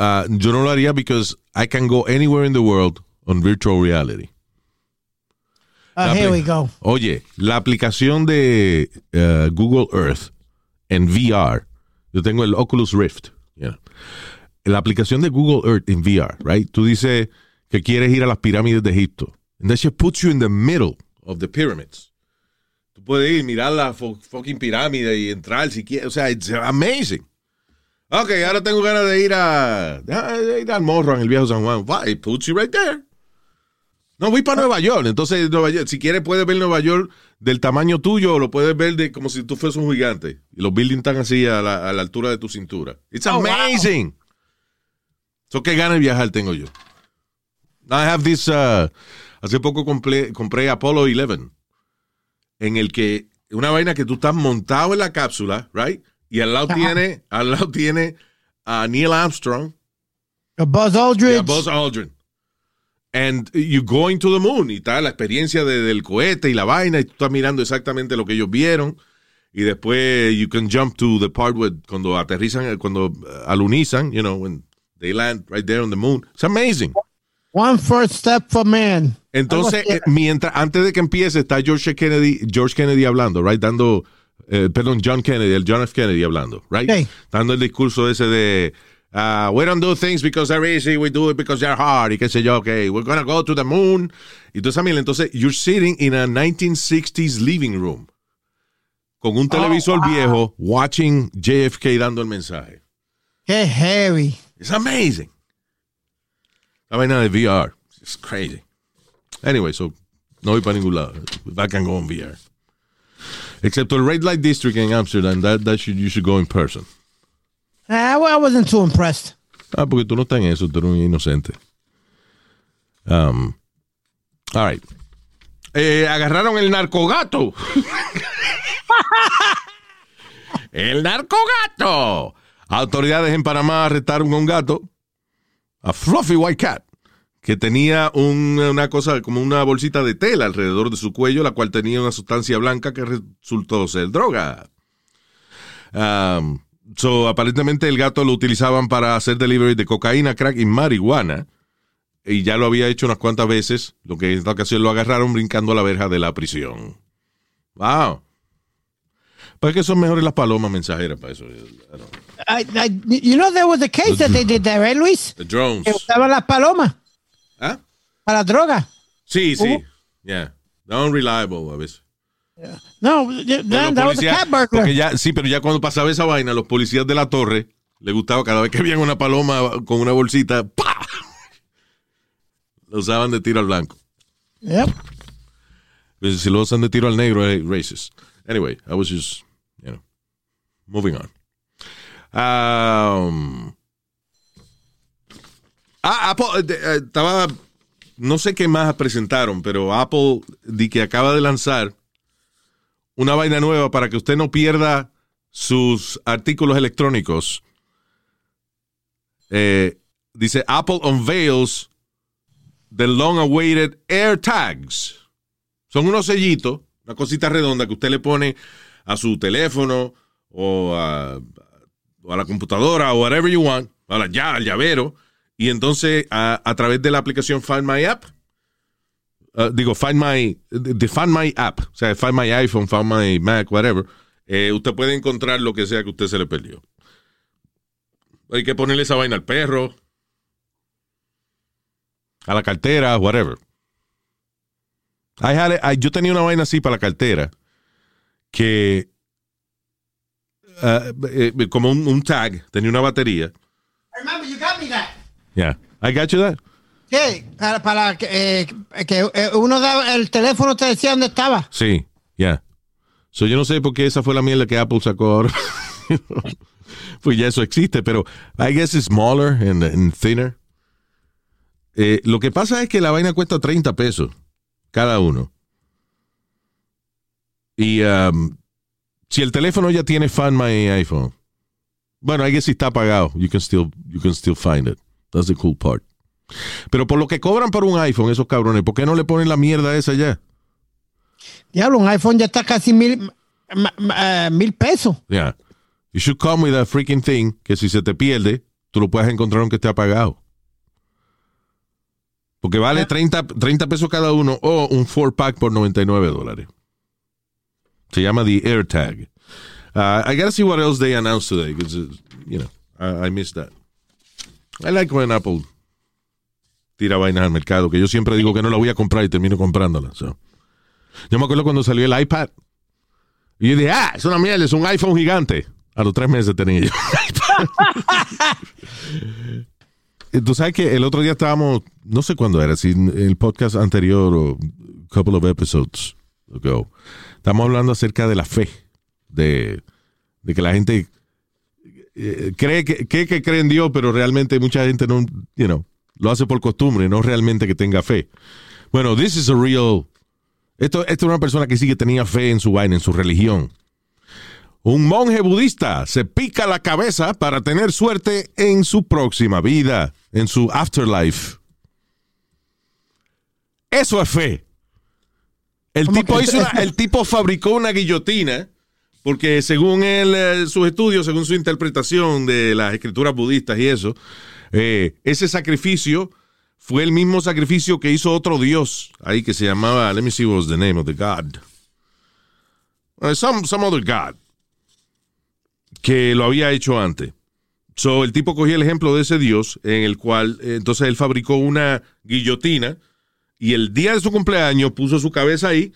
ah, yo no lo haría because I can go anywhere in the world on virtual reality. Uh, here we go. Oye, la aplicación de eh, Google Earth en VR, yo tengo el Oculus Rift. know. La aplicación de Google Earth en VR, right? Tú dices que quieres ir a las pirámides de Egipto. And that shit puts you in the middle of the pyramids. Tú puedes ir, mirar la fu- fucking pirámide y entrar si quieres. O sea, it's amazing. Ok, ahora tengo ganas de ir a, de ir al morro en el viejo San Juan. Why? Puts you right there. No, voy para Nueva York. Entonces, Nueva York, si quieres, puedes ver Nueva York del tamaño tuyo o lo puedes ver de como si tú fueses un gigante. Y los buildings están así a la, a la altura de tu cintura. It's Oh, wow. amazing. So, qué ganas de viajar tengo yo. I have this. uh, hace poco compré, compré Apollo 11. En el que. Una vaina que tú estás montado en la cápsula, right? Y al lado Ajá. tiene. Al lado tiene a Neil Armstrong. A Buzz Aldrin. Yeah, Buzz Aldrin. And you going to the moon y está la experiencia de- del cohete y la vaina y tú estás mirando exactamente lo que ellos vieron y después you can jump to the part where cuando aterrizan, cuando uh, alunizan, you know, when they land right there on the moon. It's amazing. One first step for man. Entonces, eh, mientras, antes de que empiece, está George Kennedy, George Kennedy hablando, right? Dando, eh, perdón, John Kennedy, el John F. Kennedy hablando, right? Dando el discurso ese de, uh, we don't do things because they're easy, we do it because they're hard, y qué sé yo, okay, we're gonna go to the moon. Y tú entonces, you're sitting in a 1960s living room con un televisor viejo, watching JFK dando el mensaje. Qué heavy. It's amazing. La vaina de VR. It's crazy. Anyway, so no voy para ningún lado. I can go on VR. Excepto el Red Light District en Amsterdam, that, that should, you should go in person. I, I wasn't too impressed. Ah, porque tú no estás en eso, tú eres un inocente. Um, all right. Eh, agarraron el narcogato. el narcogato. Autoridades en Panamá arrestaron a un gato, a Fluffy White Cat, que tenía un- una cosa como una bolsita de tela alrededor de su cuello, la cual tenía una sustancia blanca que resultó ser droga. Um, so, aparentemente el gato lo utilizaban para hacer delivery de cocaína, crack y marihuana. Y ya lo había hecho unas cuantas veces, lo que en esta ocasión lo agarraron brincando a la verja de la prisión. Wow. Pues que son mejores las palomas mensajeras para eso. I don't- I, I- you know there was a case that they did there, right, Luis? The drones. Que usaban las palomas ¿Ah? para droga. Sí, sí. Hubo- Yeah. Unreliable a veces. No, yeah, los that was a cat burglar. porque ya, sí, pero ya cuando pasaba esa vaina, los policías de la torre le gustaba cada vez que veían una paloma con una bolsita, ¡pa! Lo usaban de tiro al blanco. Yep. Pues Si lo usan de tiro al negro, es racist. Anyway, I was just, you know, moving on. Um, ah, Apple, eh, eh, estaba, no sé qué más presentaron, pero Apple di que acaba de lanzar una vaina nueva para que usted no pierda sus artículos electrónicos. Eh, dice Apple unveils the long awaited AirTags. Son unos sellitos, una cosita redonda que usted le pone a su teléfono o a, la computadora o whatever you want, a ya, al llavero, y entonces a, través de la aplicación Find My App, uh, digo, Find My, de Find My App, o sea, Find My iPhone, Find My Mac, whatever, eh, usted puede encontrar lo que sea que usted se le perdió. Hay que ponerle esa vaina al perro, a la cartera, whatever. I had I- yo tenía una vaina así para la cartera que uh, eh, como un, un tag, tenía una batería. Remember, you got me that. Yeah. I got you that. Sí, para, que, eh, que eh, uno daba el teléfono te decía dónde estaba. Sí, yeah. So yo no sé por qué esa fue la mierda que Apple sacó ahora. pues ya eso existe, pero I guess it's smaller and, and thinner. Eh, lo que pasa es que la vaina cuesta 30 pesos cada uno. Y um, si el teléfono ya tiene Find My iPhone, bueno, I guess si está apagado, you can still, you can still find it. That's the cool part. Pero por lo que cobran por un iPhone, esos cabrones, ¿por qué no le ponen la mierda esa ya? Diablo, un iPhone ya está casi mil, eh, mil pesos. Yeah. You should come with a freaking thing que si se te pierde, tú lo puedes encontrar aunque esté apagado. Porque vale 30, 30 pesos cada uno o un 4-pack por 99 dólares. Se llama the AirTag. Uh, I gotta see what else they announced today, because, you know, I, I missed that. I like when Apple tira vainas al mercado, que yo siempre digo que no la voy a comprar y termino comprándola. Yo me acuerdo cuando salió el iPad. Y yo dije, ah, es una mierda, es un iPhone gigante. A los tres meses tenía yo. Eh, Tú sabes que el otro día estábamos, no sé cuándo era, si el podcast anterior o couple of episodes ago, estamos hablando acerca de la fe, de, de que la gente eh, cree que, que, que cree en Dios, pero realmente mucha gente no, you know, lo hace por costumbre, no realmente que tenga fe. Bueno, this is a real, esto, esto es una persona que sí que tenía fe en su vaina, en su religión. Un monje budista se pica la cabeza para tener suerte en su próxima vida, en su afterlife. Eso es fe. El ¿Cómo tipo, hizo una- el tipo fabricó una guillotina porque según él, eh, sus estudios, según su interpretación de las escrituras budistas y eso, eh, ese sacrificio fue el mismo sacrificio que hizo otro dios ahí que se llamaba, let me see what was the name of the god. Uh, some, some other god que lo había hecho antes. So, el tipo cogía el ejemplo de ese dios, en el cual eh, entonces él fabricó una guillotina y el día de su cumpleaños puso su cabeza ahí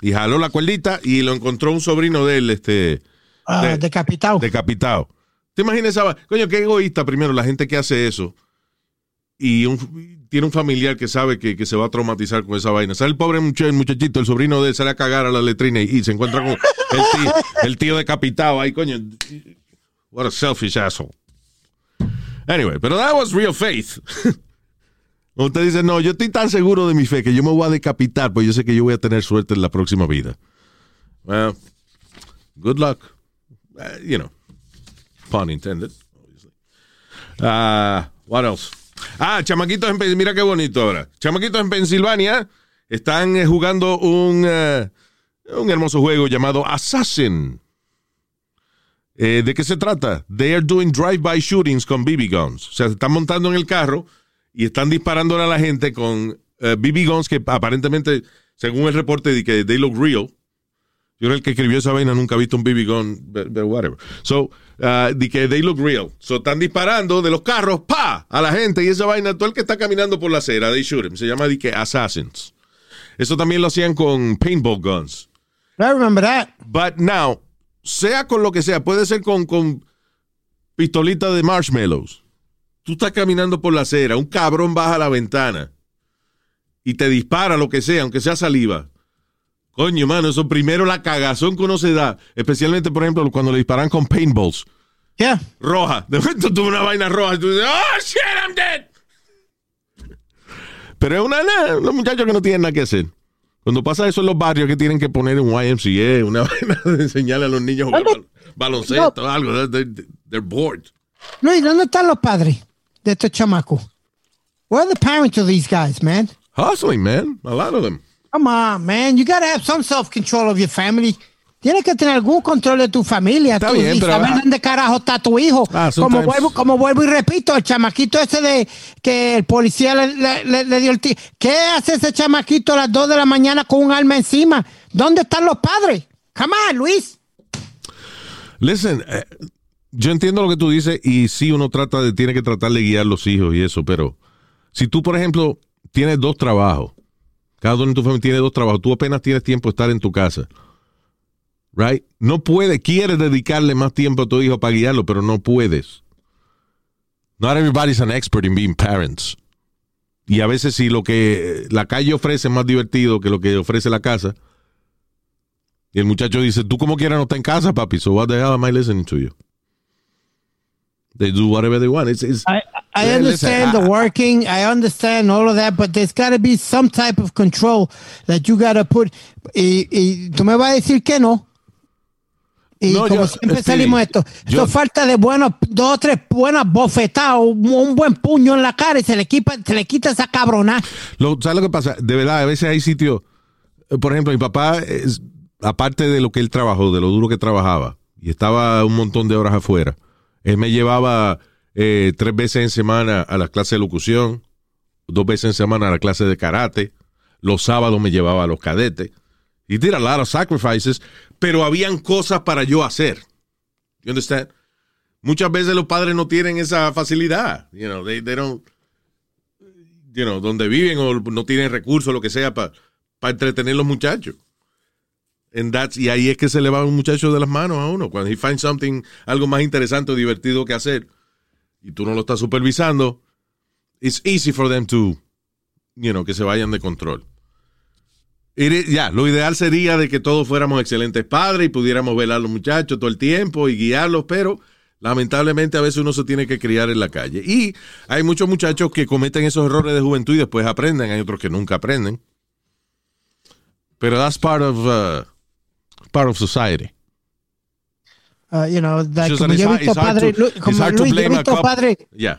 y jaló la cuerdita y lo encontró un sobrino de él, este, Ah, De- decapitado. decapitado. ¿Te imaginas esa? Coño, qué egoísta primero la gente que hace eso y un- tiene un familiar que sabe que, que se va a traumatizar con esa vaina. Sale el pobre much- muchachito, el sobrino de él, sale a cagar a la letrina y, y se encuentra con el tío, el tío decapitado ahí, coño. What a selfish asshole. Anyway, pero that was real faith. Usted dice, no, yo estoy tan seguro de mi fe que yo me voy a decapitar, pues yo sé que yo voy a tener suerte en la próxima vida. Well, good luck. Uh, you know, pun intended, obviously. Ah, what else? Ah, chamaquitos en Pen- mira qué bonito ahora. Chamaquitos en Pensilvania están eh, jugando un, eh, un hermoso juego llamado Assassin. Eh, ¿De qué se trata? They are doing drive-by shootings con BB guns. O sea, se están montando en el carro y están disparando a la gente con eh, BB guns que aparentemente, según el reporte, de que they look real. Yo que el que escribió esa vaina nunca ha visto un BB gun, but, but whatever. So, uh, de que they look real. So, están disparando de los carros, pa, a la gente y esa vaina, todo el que está caminando por la acera, they shoot him. Se llama de que assassins. Eso también lo hacían con paintball guns. I remember that. But now, sea con lo que sea, puede ser con, con pistolita de marshmallows. Tú estás caminando por la acera, un cabrón baja la ventana y te dispara lo que sea, aunque sea saliva. Coño, mano, eso primero la cagazón que uno se da, especialmente, por ejemplo, cuando le disparan con paintballs. Yeah. Roja. De momento tuve una vaina roja y tú dices, ¡Oh, shit, I'm dead! Pero es una, una, unos muchachos que no tienen nada que hacer. Cuando pasa eso en los barrios que tienen que poner un YMCA, una vaina de enseñarle a los niños a jugar bal- baloncesto o algo. They're, they're bored. Luis, ¿dónde están los padres de estos chamacos? Where are the parents of these guys, man? Hustling, man. A lot of them. Come on, man. You gotta have some self-control of your family. Tienes que tener algún control de tu familia. Está tú, bien, y pero- saber dónde carajo está tu hijo. Ah, como, vuelvo, como vuelvo y repito, el chamaquito ese de que el policía le, le- le- le dio el tiro. ¿Qué hace ese chamaquito a las 2 de la mañana con un arma encima? ¿Dónde están los padres? Come on, Luis. Listen, eh, yo entiendo lo que tú dices y sí uno trata de, tiene que tratar de guiar los hijos y eso, pero si tú, por ejemplo, tienes dos trabajos, cada uno en tu familia tiene dos trabajos, tú apenas tienes tiempo de estar en tu casa, right? No puedes, quieres dedicarle más tiempo a tu hijo para guiarlo, pero no puedes. Not everybody's an expert in being parents. Y a veces si lo que la calle ofrece es más divertido que lo que ofrece la casa, y el muchacho dice, tú como quieras no estás en casa, papi, so what the hell am I listening to you? They do whatever they want. It's, it's, I, I understand listen, the I- working. I understand all of that, but there's got to be some type of control that you got to put. Y, y tú me vas a decir que no. Y No, como yo- siempre salimos esto, yo- esto falta de buenos, dos o tres buenas bofetadas, un, un buen puño en la cara y se le quita, se le quita esa cabrona. Lo- ¿Sabes lo que pasa? De verdad, a veces hay sitios. eh, Por ejemplo, mi papá, es- aparte de lo que él trabajó, de lo duro que trabajaba, y estaba un montón de horas afuera, él me llevaba eh, tres veces en semana a la clase de locución, dos veces en semana a la clase de karate, los sábados me llevaba a los cadetes. He did a lot sacrifices, pero habían cosas para yo hacer. You understand? Muchas veces los padres no tienen esa facilidad. You know, they, they don't you know, donde viven o no tienen recursos, lo que sea, para entretener a los muchachos. Y ahí es que se le va un muchacho de las manos a uno. Cuando he finds algo más interesante o divertido que hacer, y tú no lo estás supervisando, it's easy for them to, you que se vayan de control. Ya, lo ideal sería de que todos fuéramos excelentes padres y pudiéramos velar a los muchachos todo el tiempo y guiarlos, pero lamentablemente a veces uno se tiene que criar en la calle. Y hay muchos muchachos que cometen esos errores de juventud y después aprenden, hay otros que nunca aprenden. Pero that's part of, uh, part of society. Uh, you know, Just como that yo he visto padre, to- como Luis, yo he visto padre, Yeah.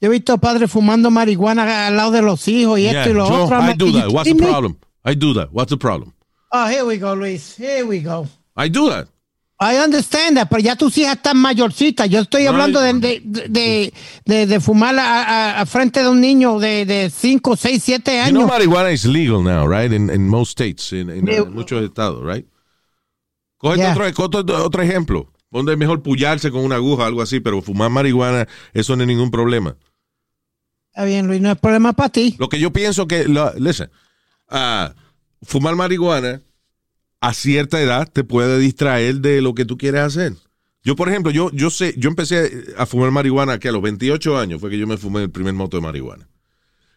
yo he visto padres fumando marihuana al lado de los hijos y Yeah, esto y lo Joe, otro. I do that. "You What's the kidding me?" problem? I do that. What's the problem? Oh, here we go, Luis. Here we go. I do that. I understand that, pero ya tus hijas están mayorcitas. Yo estoy hablando de, de, de, de, fumar a, a- frente de un niño de, de 5, 6, 7 You años. know marijuana is legal now, right? In, in most states, in, in, Yeah. uh, muchos estados, right? Yeah. otro, otro, otro ejemplo. Donde es mejor pullarse con una aguja, algo así, pero fumar marihuana, eso no es ningún problema. Está bien, Luis, no es problema para ti. Lo que yo pienso que, lo- listen, ah, fumar marihuana a cierta edad te puede distraer de lo que tú quieres hacer. Yo, por ejemplo, yo, yo sé, yo empecé a fumar marihuana que a los 28 años fue que yo me fumé el primer moto de marihuana.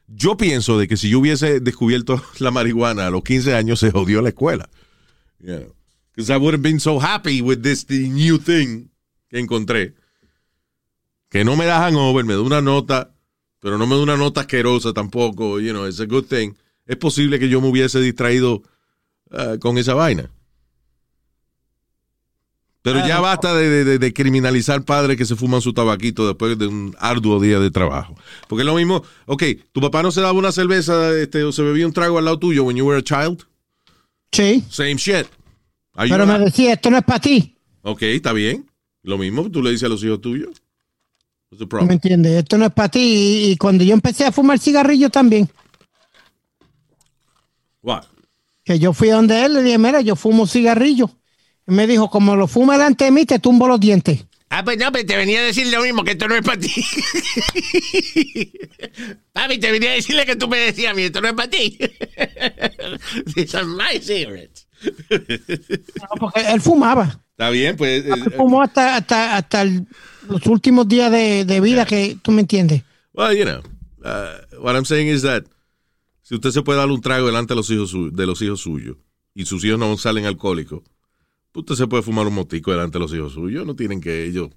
Yo pienso de que si yo hubiese descubierto la marihuana a los 15 años se jodió la escuela. Because I would have been so happy with this the new thing que encontré. que no me da hangover, me da una nota, pero no me da una nota asquerosa tampoco, you know, it's a good thing. Es posible que yo me hubiese distraído uh, con esa vaina. Pero ya basta de, de- de criminalizar padres que se fuman su tabaquito después de un arduo día de trabajo. Porque es lo mismo, ok, tu papá no se daba una cerveza este, o se bebía un trago al lado tuyo when you were a child. Sí. Same shit. Pero me decía, esto no es para ti. Ok, está bien. Lo mismo tú le dices a los hijos tuyos. Me entiendes? Esto no es para ti. Y, cuando yo empecé a fumar cigarrillo también, What? que yo fui a donde él, le dije, mira, yo fumo cigarrillo. Y me dijo, como lo fuma delante de mí, te tumbo los dientes. Ah, pues no, pues te venía a decir lo mismo, que esto no es para ti. Papi, te venía a decirle que tú me decías a mí, esto no es para ti. These are my cigarettes. No, porque él fumaba. Está bien, pues. eh, Él fumó hasta, hasta, hasta el- los últimos días de, de vida que tú me entiendes. well, you know, uh, what I'm saying is that si usted se puede dar un trago delante de los hijos, de los hijos suyos y sus hijos no salen alcohólicos, usted se puede fumar un motico delante de los hijos suyos. No tienen que ellos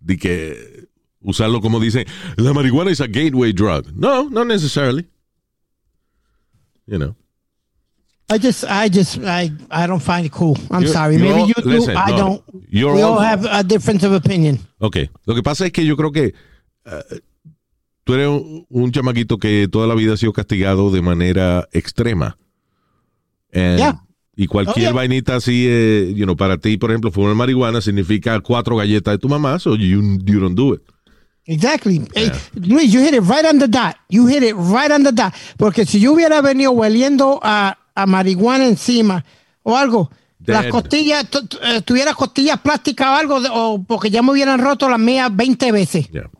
de que usarlo como dicen, la marihuana es a gateway drug. No, not necessarily. You know. I just, I just, I, I don't find it cool. I'm sorry. Maybe all- you do. listen, I no. don't. We all all- have a difference of opinion. Ok, lo que pasa es que yo creo que eh, tú eres un, un chamaquito que toda la vida ha sido castigado de manera extrema. And- Yeah. Y cualquier Oh, yeah. vainita así, eh, you know, para ti, por ejemplo, fumar marihuana significa cuatro galletas de tu mamá, so you, you don't do it. Exactly. Hey, Luis, you hit it right on the dot. You hit it right on the dot. Porque si yo hubiera venido hueliendo a, a marihuana encima o algo, las costillas, eh, tuviera costillas plásticas o algo, o porque ya me hubieran roto las mías 20 veces. Yeah.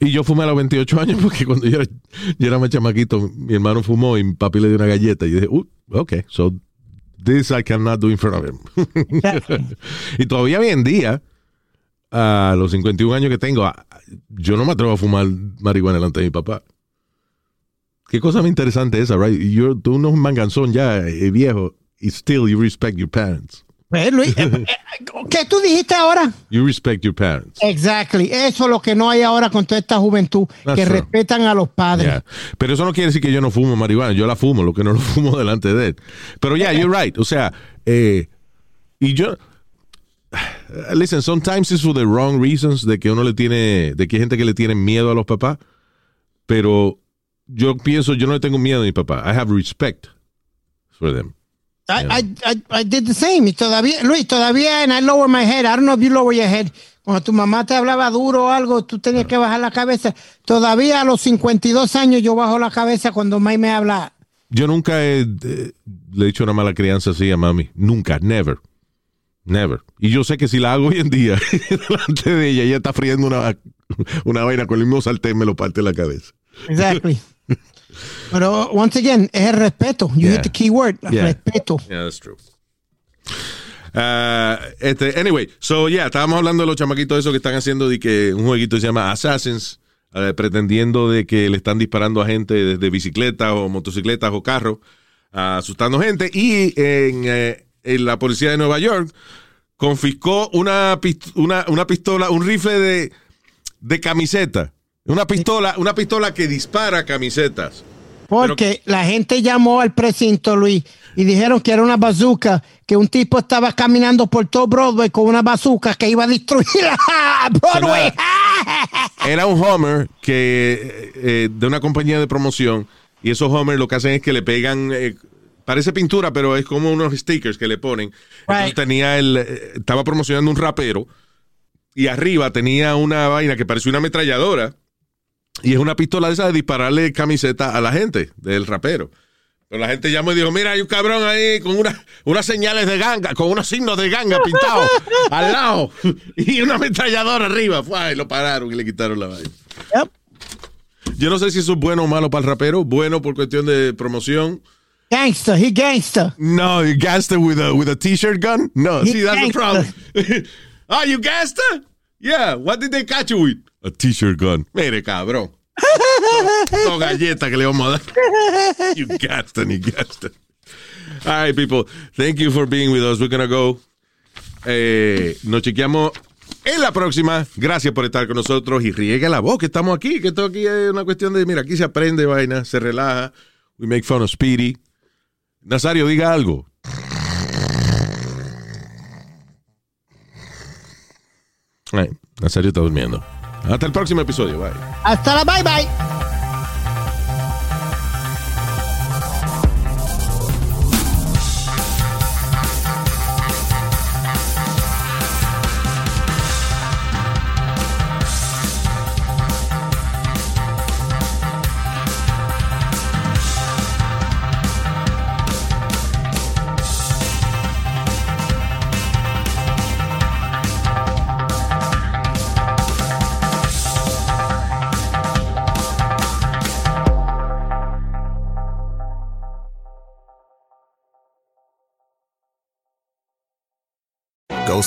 Y yo fumé a los 28 años porque cuando yo era, yo era más chamaquito, mi hermano fumó y mi papi le dio una galleta. Y dije, uh, ok, so this I cannot do in front of him. y todavía hoy en día, a los 51 años que tengo, yo no me atrevo a fumar marihuana delante de mi papá. Qué cosa más interesante esa, right? You're, tú no es un manganzón ya, eh, viejo, y still you respect your parents. Pues, Luis, eh, eh, ¿qué tú dijiste ahora? You respect your parents. Exactly. Eso es lo que no hay ahora con toda esta juventud, That's que true. respetan a los padres. Yeah. Pero eso no quiere decir que yo no fumo marihuana. Yo la fumo, lo que no lo fumo delante de él. Pero yeah, you're right. O sea, eh, y yo. Listen, sometimes it's for the wrong reasons de que uno le tiene, de que hay gente que le tiene miedo a los papás. Pero yo pienso, yo no le tengo miedo a mi papá. I have respect for them. I, I, I, I did the same. Y todavía, Luis, todavía, and I lower my head. I don't know if you lower your head. Cuando tu mamá te hablaba duro o algo, tú tenías que bajar la cabeza. Todavía a los 52 años yo bajo la cabeza cuando May me habla. Yo nunca he, eh, le he hecho una mala crianza así a mami. Nunca, never. Never. Y yo sé que si la hago hoy en día, delante de ella, ella está friendo una, una vaina con el mismo sartén, me lo parte la cabeza. Exactly. Pero, once again, es el respeto. You Yeah. hit the key word. Yeah. Respeto. Yeah, that's true. Ah, este, anyway, so yeah, estábamos hablando de los chamaquitos esos que están haciendo de que un jueguito se llama Assassins, eh, pretendiendo de que le están disparando a gente desde bicicletas o motocicletas o carros, ah, asustando gente. Y en, eh, en la policía de Nueva York confiscó una, pist- una, una pistola, un rifle de, de camiseta. Una pistola, una pistola que dispara camisetas. Porque la gente llamó al precinto, Luis, y dijeron que era una bazooka, que un tipo estaba caminando por todo Broadway con una bazooka que iba a destruir a Broadway. Era un Homer que eh, de una compañía de promoción y esos Homer lo que hacen es que le pegan eh, parece pintura pero es como unos stickers que le ponen. Entonces Right. tenía el eh, estaba promocionando un rapero y arriba tenía una vaina que parecía una ametralladora y es una pistola esa de dispararle camiseta a la gente del rapero. Pero la gente llamó y dijo, mira, hay un cabrón ahí con una- unas señales de ganga, con unos signos de ganga pintados al lado y una ametralladora arriba. Fue, y lo pararon y le quitaron la vaina. Yep. Yo no sé si eso es bueno o malo para el rapero. Bueno por cuestión de promoción. Gangster, he gangster. No, you it with a, with a t-shirt gun? No, He see, that's the problem. gangster. oh, you it? Yeah, what did they catch you with? A t-shirt gun. Mire, cabrón. No galleta que le vamos a dar. You it, you it. All right, people. Thank you for being with us. We're going to go. Eh, nos chequeamos en la próxima. Gracias por estar con nosotros y riegue la voz que estamos aquí, que esto aquí es una cuestión de, mira, aquí se aprende vaina, se relaja, we make fun of Speedy. Nazario, diga algo. Ay, Nazario está durmiendo. Hasta el próximo episodio, bye. Hasta la bye bye.